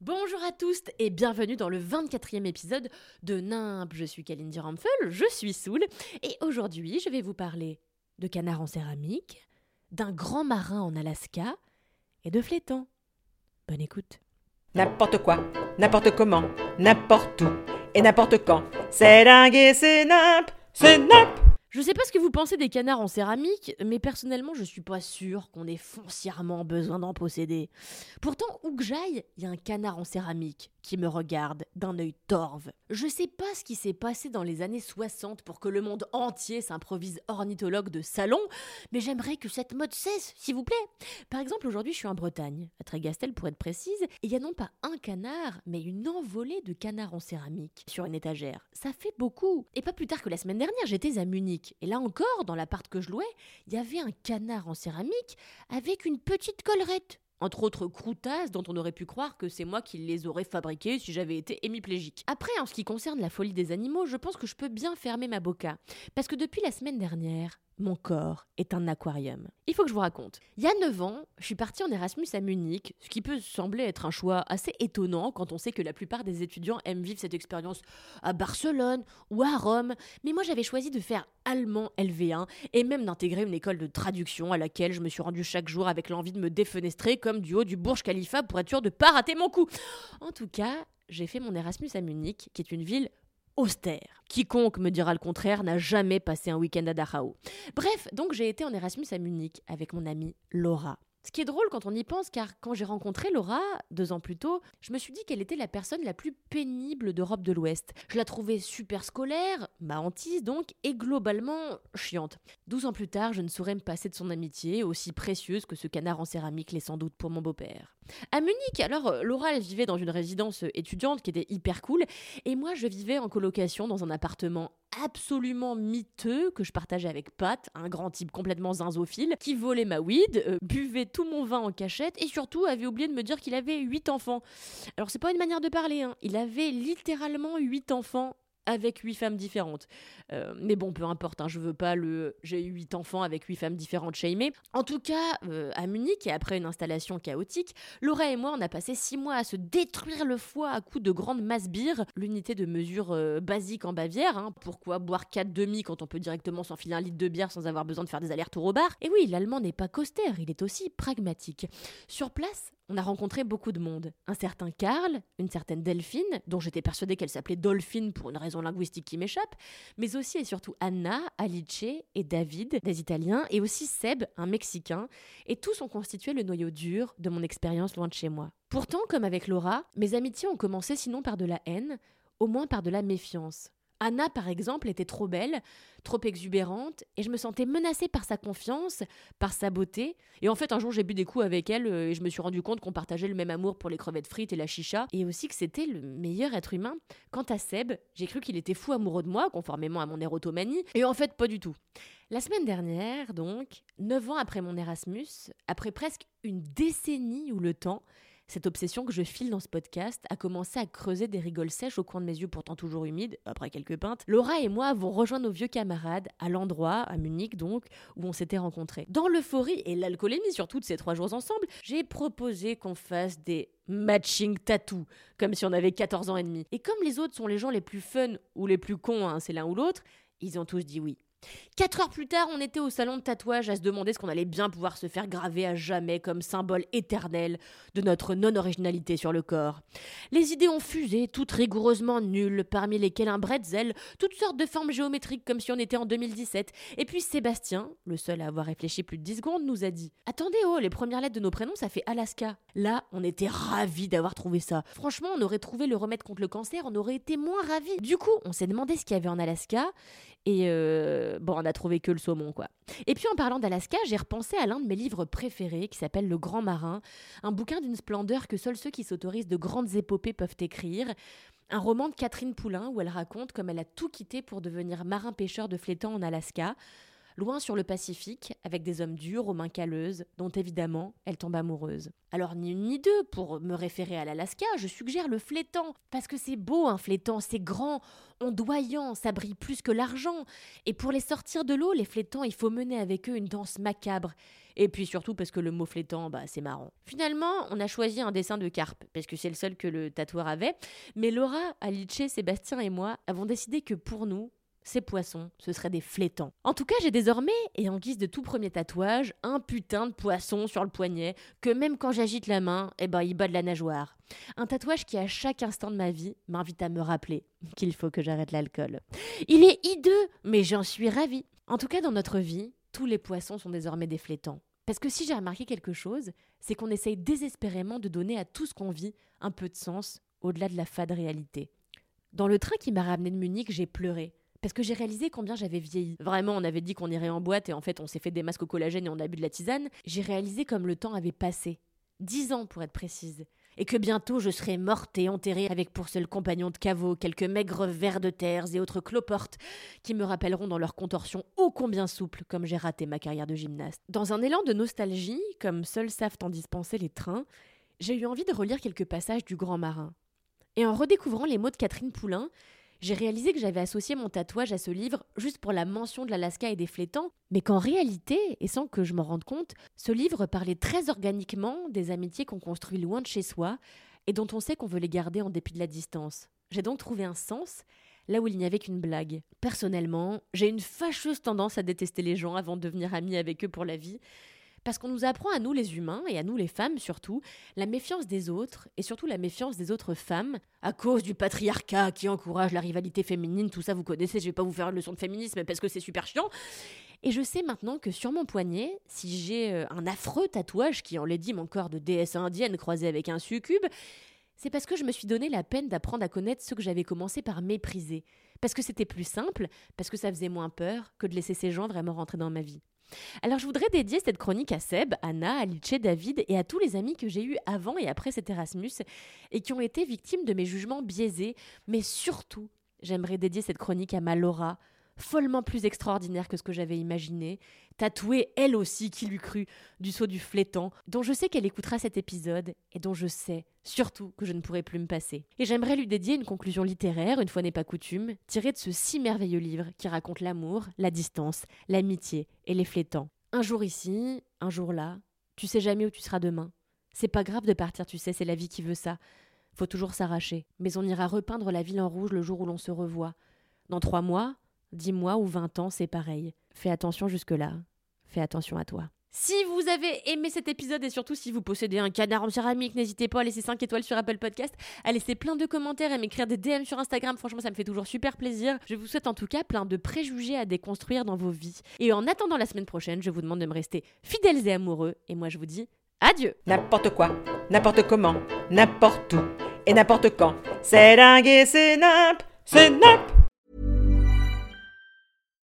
Bonjour à tous et bienvenue dans le 24e épisode de Nimp. Je suis Kalindi Rampfel, je suis Soul et aujourd'hui je vais vous parler de canards en céramique, d'un grand marin en Alaska et de flétans. Bonne écoute. N'importe quoi, n'importe comment, n'importe où et n'importe quand. C'est dingue et c'est nimp, c'est nimp. Je sais pas ce que vous pensez des canards en céramique, mais personnellement, je suis pas sûre qu'on ait foncièrement besoin d'en posséder. Pourtant, où que j'aille, il y a un canard en céramique qui me regarde d'un œil torve. Je sais pas ce qui s'est passé dans les années 60 pour que le monde entier s'improvise ornithologue de salon, mais j'aimerais que cette mode cesse, s'il vous plaît. Par exemple, aujourd'hui, je suis en Bretagne, à Trégastel pour être précise, et il y a non pas un canard, mais une envolée de canards en céramique sur une étagère. Ça fait beaucoup. Et pas plus tard que la semaine dernière, j'étais à Munich. Et là encore, dans l'appart que je louais, il y avait un canard en céramique avec une petite collerette. Entre autres croutasses dont on aurait pu croire que c'est moi qui les aurais fabriquées si j'avais été hémiplégique. Après, en ce qui concerne la folie des animaux, je pense que je peux bien fermer ma boca. Parce que depuis la semaine dernière, mon corps est un aquarium. Il faut que je vous raconte. Il y a 9 ans, je suis partie en Erasmus à Munich, ce qui peut sembler être un choix assez étonnant quand on sait que la plupart des étudiants aiment vivre cette expérience à Barcelone ou à Rome. Mais moi j'avais choisi de faire allemand LV1 et même d'intégrer une école de traduction à laquelle je me suis rendue chaque jour avec l'envie de me défenestrer comme du haut du Burj Khalifa pour être sûr de pas rater mon coup. En tout cas, j'ai fait mon Erasmus à Munich, qui est une ville austère. Quiconque me dira le contraire n'a jamais passé un week-end à Dachau. Bref, donc j'ai été en Erasmus à Munich avec mon amie Laura. Ce qui est drôle quand on y pense, car quand j'ai rencontré Laura, deux ans plus tôt, je me suis dit qu'elle était la personne la plus pénible d'Europe de l'Ouest. Je la trouvais super scolaire, ma hantise donc, et globalement chiante. Douze ans plus tard, je ne saurais me passer de son amitié, aussi précieuse que ce canard en céramique l'est sans doute pour mon beau-père. À Munich, alors, Laura, elle vivait dans une résidence étudiante qui était hyper cool, et moi, je vivais en colocation dans un appartement absolument miteux que je partageais avec Pat, un grand type complètement zinzophile, qui volait ma weed, euh, buvait tout mon vin en cachette et surtout avait oublié de me dire qu'il avait 8 enfants. Alors c'est pas une manière de parler, hein. il avait littéralement 8 enfants avec huit femmes différentes. Euh, mais bon, peu importe, hein, je veux pas le j'ai eu huit enfants avec huit femmes différentes shamer. En tout cas, euh, à Munich, et après une installation chaotique, Laura et moi, on a passé six mois à se détruire le foie à coups de grandes masses bière, l'unité de mesure euh, basique en Bavière. Hein. Pourquoi boire quatre demi quand on peut directement s'enfiler un litre de bière sans avoir besoin de faire des allers-retours au bar? Et oui, l'allemand n'est pas caustère, il est aussi pragmatique. Sur place, on a rencontré beaucoup de monde. Un certain Karl, une certaine Delphine, dont j'étais persuadée qu'elle s'appelait Dolphine pour une raison linguistique qui m'échappe, mais aussi et surtout Anna, Alice et David, des Italiens, et aussi Seb, un Mexicain, et tous ont constitué le noyau dur de mon expérience loin de chez moi. Pourtant, comme avec Laura, mes amitiés ont commencé sinon par de la haine, au moins par de la méfiance. Anna, par exemple, était trop belle, trop exubérante, et je me sentais menacée par sa confiance, par sa beauté. Et en fait, un jour, j'ai bu des coups avec elle, euh, et je me suis rendu compte qu'on partageait le même amour pour les crevettes frites et la chicha, et aussi que c'était le meilleur être humain. Quant à Seb, j'ai cru qu'il était fou amoureux de moi, conformément à mon érotomanie, et en fait, pas du tout. La semaine dernière, donc, neuf ans après mon Erasmus, après presque une décennie où le temps cette obsession que je file dans ce podcast a commencé à creuser des rigoles sèches au coin de mes yeux pourtant toujours humides, après quelques pintes. Laura et moi avons rejoint nos vieux camarades à l'endroit, à Munich donc, où on s'était rencontrés. Dans l'euphorie et l'alcoolémie surtout de ces trois jours ensemble, j'ai proposé qu'on fasse des matching tattoo, comme si on avait 14 ans et demi. Et comme les autres sont les gens les plus fun ou les plus cons, hein, c'est l'un ou l'autre, ils ont tous dit oui. Quatre heures plus tard, on était au salon de tatouage à se demander ce qu'on allait bien pouvoir se faire graver à jamais comme symbole éternel de notre non-originalité sur le corps. Les idées ont fusé, toutes rigoureusement nulles, parmi lesquelles un bretzel, toutes sortes de formes géométriques comme si on était en 2017. Et puis Sébastien, le seul à avoir réfléchi plus de 10 secondes, nous a dit Attendez, oh, les premières lettres de nos prénoms, ça fait Alaska. Là, on était ravis d'avoir trouvé ça. Franchement, on aurait trouvé le remède contre le cancer, on aurait été moins ravis. Du coup, on s'est demandé ce qu'il y avait en Alaska, et. Euh bon, on a trouvé que le saumon, quoi. Et puis en parlant d'Alaska, j'ai repensé à l'un de mes livres préférés qui s'appelle Le Grand Marin, un bouquin d'une splendeur que seuls ceux qui s'autorisent de grandes épopées peuvent écrire. Un roman de Catherine Poulain où elle raconte comme elle a tout quitté pour devenir marin-pêcheur de flétan en Alaska loin sur le Pacifique, avec des hommes durs aux mains calleuses, dont évidemment elle tombe amoureuse. Alors ni une ni deux, pour me référer à l'Alaska, je suggère le flétan, parce que c'est beau un flétan, c'est grand, ondoyant, ça brille plus que l'argent, et pour les sortir de l'eau, les flétans, il faut mener avec eux une danse macabre. Et puis surtout parce que le mot flétan, bah, c'est marrant. Finalement, on a choisi un dessin de carpe, parce que c'est le seul que le tatoueur avait. Mais Laura, Alice, Sébastien et moi avons décidé que pour nous, ces poissons, ce seraient des flétans. En tout cas, j'ai désormais, et en guise de tout premier tatouage, un putain de poisson sur le poignet, que même quand j'agite la main, eh ben, il bat de la nageoire. Un tatouage qui, à chaque instant de ma vie, m'invite à me rappeler qu'il faut que j'arrête l'alcool. Il est hideux, mais j'en suis ravie. En tout cas, dans notre vie, tous les poissons sont désormais des flétans. Parce que si j'ai remarqué quelque chose, c'est qu'on essaye désespérément de donner à tout ce qu'on vit un peu de sens au-delà de la fade réalité. Dans le train qui m'a ramené de Munich, j'ai pleuré parce que j'ai réalisé combien j'avais vieilli. Vraiment, on avait dit qu'on irait en boîte et en fait, on s'est fait des masques au collagène et on a bu de la tisane. J'ai réalisé comme le temps avait passé. Dix ans pour être précise. Et que bientôt je serai morte et enterrée avec pour seul compagnon de caveau quelques maigres vers de terre et autres cloportes qui me rappelleront dans leur contorsion ô combien souple comme j'ai raté ma carrière de gymnaste. Dans un élan de nostalgie, comme seuls savent en dispenser les trains, j'ai eu envie de relire quelques passages du Grand Marin. Et en redécouvrant les mots de Catherine Poulain, j'ai réalisé que j'avais associé mon tatouage à ce livre juste pour la mention de l'Alaska et des flétans, mais qu'en réalité, et sans que je m'en rende compte, ce livre parlait très organiquement des amitiés qu'on construit loin de chez soi et dont on sait qu'on veut les garder en dépit de la distance. J'ai donc trouvé un sens là où il n'y avait qu'une blague. Personnellement, j'ai une fâcheuse tendance à détester les gens avant de devenir amie avec eux pour la vie, parce qu'on nous apprend à nous les humains, et à nous les femmes surtout, la méfiance des autres, et surtout la méfiance des autres femmes, à cause du patriarcat qui encourage la rivalité féminine, tout ça vous connaissez, je vais pas vous faire une leçon de féminisme parce que c'est super chiant. Et je sais maintenant que sur mon poignet, si j'ai euh, un affreux tatouage qui enlaidit mon corps de déesse indienne croisé avec un succube, c'est parce que je me suis donné la peine d'apprendre à connaître ceux que j'avais commencé par mépriser. Parce que c'était plus simple, parce que ça faisait moins peur que de laisser ces gens vraiment rentrer dans ma vie. Alors je voudrais dédier cette chronique à Seb, Anna, Alice, David et à tous les amis que j'ai eus avant et après cet Erasmus et qui ont été victimes de mes jugements biaisés, mais surtout, j'aimerais dédier cette chronique à ma Laura, follement plus extraordinaire que ce que j'avais imaginé, tatouée elle aussi, qui lui crut, du saut du flétan, dont je sais qu'elle écoutera cet épisode et dont je sais surtout que je ne pourrai plus me passer. Et j'aimerais lui dédier une conclusion littéraire, une fois n'est pas coutume, tirée de ce si merveilleux livre qui raconte l'amour, la distance, l'amitié et les flétans. Un jour ici, un jour là, tu sais jamais où tu seras demain. C'est pas grave de partir, tu sais, c'est la vie qui veut ça. Faut toujours s'arracher, mais on ira repeindre la ville en rouge le jour où l'on se revoit. Dans trois mois, dix mois ou vingt ans, c'est pareil. Fais attention jusque-là. Fais attention à toi. Si vous avez aimé cet épisode et surtout si vous possédez un canard en céramique, n'hésitez pas à laisser 5 étoiles sur Apple Podcast, à laisser plein de commentaires et m'écrire des DM sur Instagram. Franchement, ça me fait toujours super plaisir. Je vous souhaite en tout cas plein de préjugés à déconstruire dans vos vies. Et en attendant la semaine prochaine, je vous demande de me rester fidèles et amoureux. Et moi, je vous dis adieu. N'importe quoi, n'importe comment, n'importe où et n'importe quand. C'est dingue et c'est nimp, c'est nimp.